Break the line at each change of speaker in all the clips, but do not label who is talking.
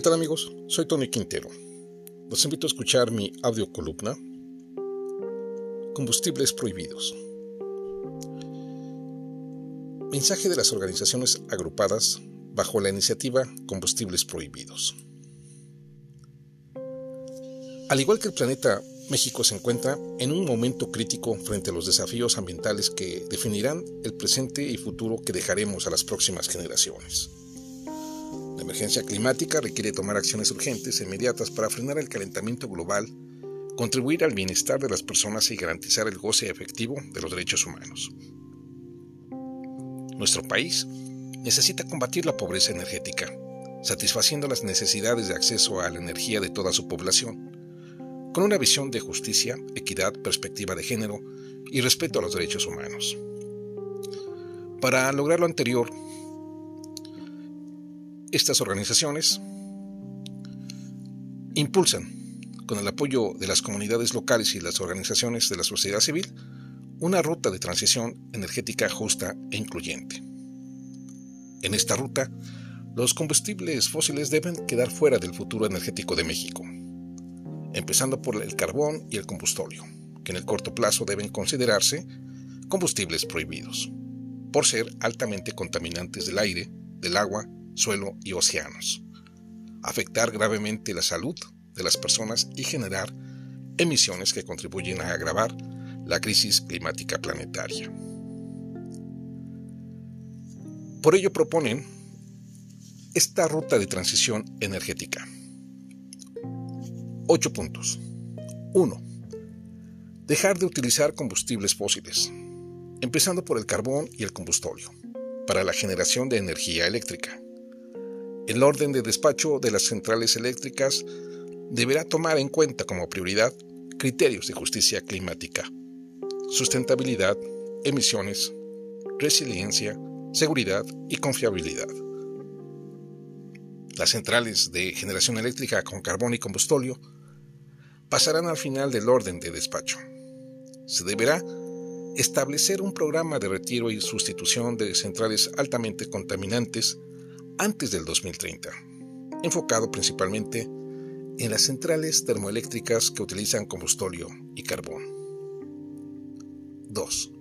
¿Qué tal amigos? Soy Tony Quintero. Los invito a escuchar mi audio columna Combustibles Prohibidos. Mensaje de las organizaciones agrupadas bajo la iniciativa Combustibles Prohibidos. Al igual que el planeta, México se encuentra en un momento crítico frente a los desafíos ambientales que definirán el presente y futuro que dejaremos a las próximas generaciones. La emergencia climática requiere tomar acciones urgentes e inmediatas para frenar el calentamiento global, contribuir al bienestar de las personas y garantizar el goce efectivo de los derechos humanos. Nuestro país necesita combatir la pobreza energética, satisfaciendo las necesidades de acceso a la energía de toda su población, con una visión de justicia, equidad, perspectiva de género y respeto a los derechos humanos. Para lograr lo anterior, estas organizaciones impulsan, con el apoyo de las comunidades locales y las organizaciones de la sociedad civil, una ruta de transición energética justa e incluyente. En esta ruta, los combustibles fósiles deben quedar fuera del futuro energético de México, empezando por el carbón y el combustóleo, que en el corto plazo deben considerarse combustibles prohibidos, por ser altamente contaminantes del aire, del agua suelo y océanos, afectar gravemente la salud de las personas y generar emisiones que contribuyen a agravar la crisis climática planetaria. Por ello proponen esta ruta de transición energética. Ocho puntos. 1. Dejar de utilizar combustibles fósiles, empezando por el carbón y el combustóleo, para la generación de energía eléctrica. El orden de despacho de las centrales eléctricas deberá tomar en cuenta como prioridad criterios de justicia climática, sustentabilidad, emisiones, resiliencia, seguridad y confiabilidad. Las centrales de generación eléctrica con carbón y combustóleo pasarán al final del orden de despacho. Se deberá establecer un programa de retiro y sustitución de centrales altamente contaminantes antes del 2030, enfocado principalmente en las centrales termoeléctricas que utilizan combustóleo y carbón. 2.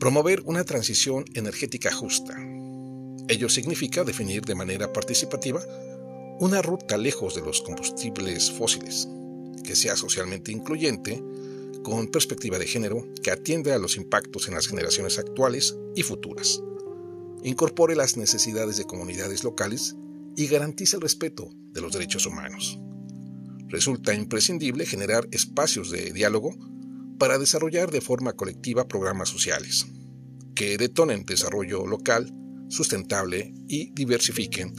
Promover una transición energética justa. Ello significa definir de manera participativa una ruta lejos de los combustibles fósiles, que sea socialmente incluyente, con perspectiva de género, que atienda a los impactos en las generaciones actuales y futuras incorpore las necesidades de comunidades locales y garantice el respeto de los derechos humanos. Resulta imprescindible generar espacios de diálogo para desarrollar de forma colectiva programas sociales que detonen desarrollo local, sustentable y diversifiquen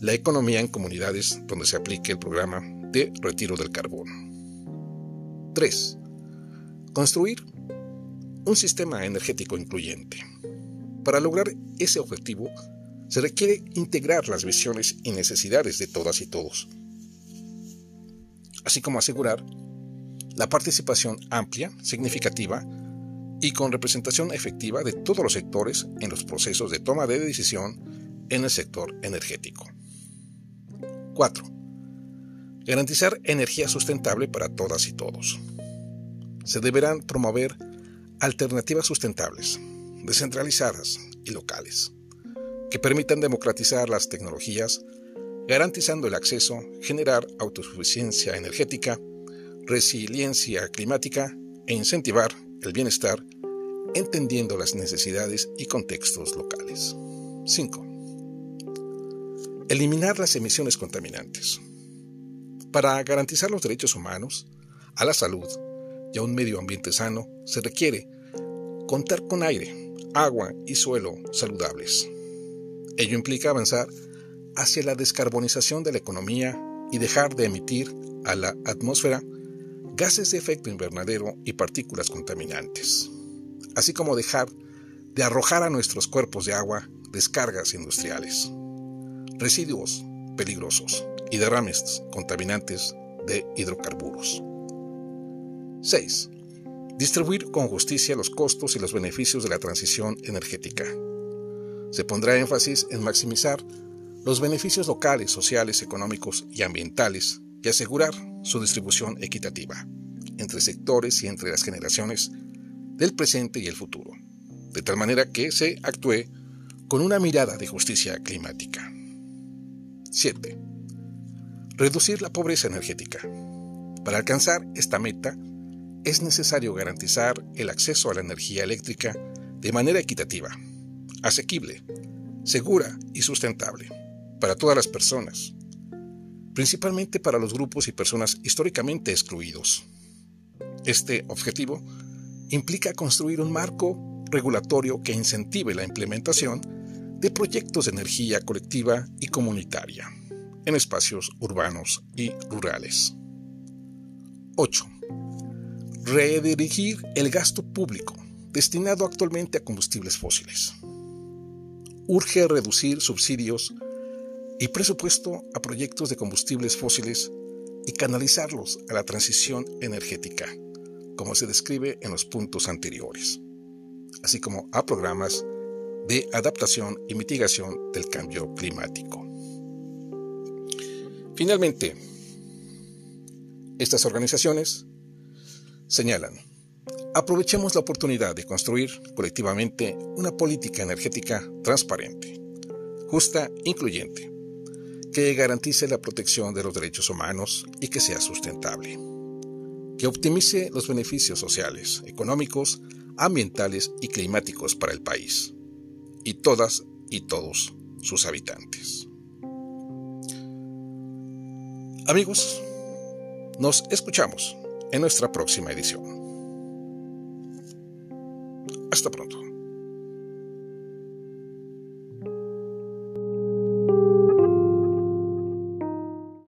la economía en comunidades donde se aplique el programa de retiro del carbón. 3. Construir un sistema energético incluyente. Para lograr ese objetivo, se requiere integrar las visiones y necesidades de todas y todos, así como asegurar la participación amplia, significativa y con representación efectiva de todos los sectores en los procesos de toma de decisión en el sector energético. 4. Garantizar energía sustentable para todas y todos. Se deberán promover alternativas sustentables, descentralizadas y locales, que permitan democratizar las tecnologías, garantizando el acceso, generar autosuficiencia energética, resiliencia climática e incentivar el bienestar, entendiendo las necesidades y contextos locales. 5. Eliminar las emisiones contaminantes. Para garantizar los derechos humanos, a la salud y a un medio ambiente sano, se requiere contar con aire, agua y suelo saludables. Ello implica avanzar hacia la descarbonización de la economía y dejar de emitir a la atmósfera gases de efecto invernadero y partículas contaminantes, así como dejar de arrojar a nuestros cuerpos de agua descargas industriales, residuos peligrosos y derrames contaminantes de hidrocarburos. 6. Distribuir con justicia los costos y los beneficios de la transición energética. Se pondrá énfasis en maximizar los beneficios locales, sociales, económicos y ambientales y asegurar su distribución equitativa entre sectores y entre las generaciones del presente y el futuro, de tal manera que se actúe con una mirada de justicia climática. 7. Reducir la pobreza energética. Para alcanzar esta meta, es necesario garantizar el acceso a la energía eléctrica de manera equitativa, asequible, segura y sustentable para todas las personas, principalmente para los grupos y personas históricamente excluidos. Este objetivo implica construir un marco regulatorio que incentive la implementación de proyectos de energía colectiva y comunitaria en espacios urbanos y rurales. 8. Redirigir el gasto público destinado actualmente a combustibles fósiles. Urge reducir subsidios y presupuesto a proyectos de combustibles fósiles y canalizarlos a la transición energética, como se describe en los puntos anteriores, así como a programas de adaptación y mitigación del cambio climático. Finalmente, estas organizaciones señalan, aprovechemos la oportunidad de construir colectivamente una política energética transparente, justa, incluyente, que garantice la protección de los derechos humanos y que sea sustentable, que optimice los beneficios sociales, económicos, ambientales y climáticos para el país y todas y todos sus habitantes. Amigos, nos escuchamos en nuestra próxima edición. Hasta pronto.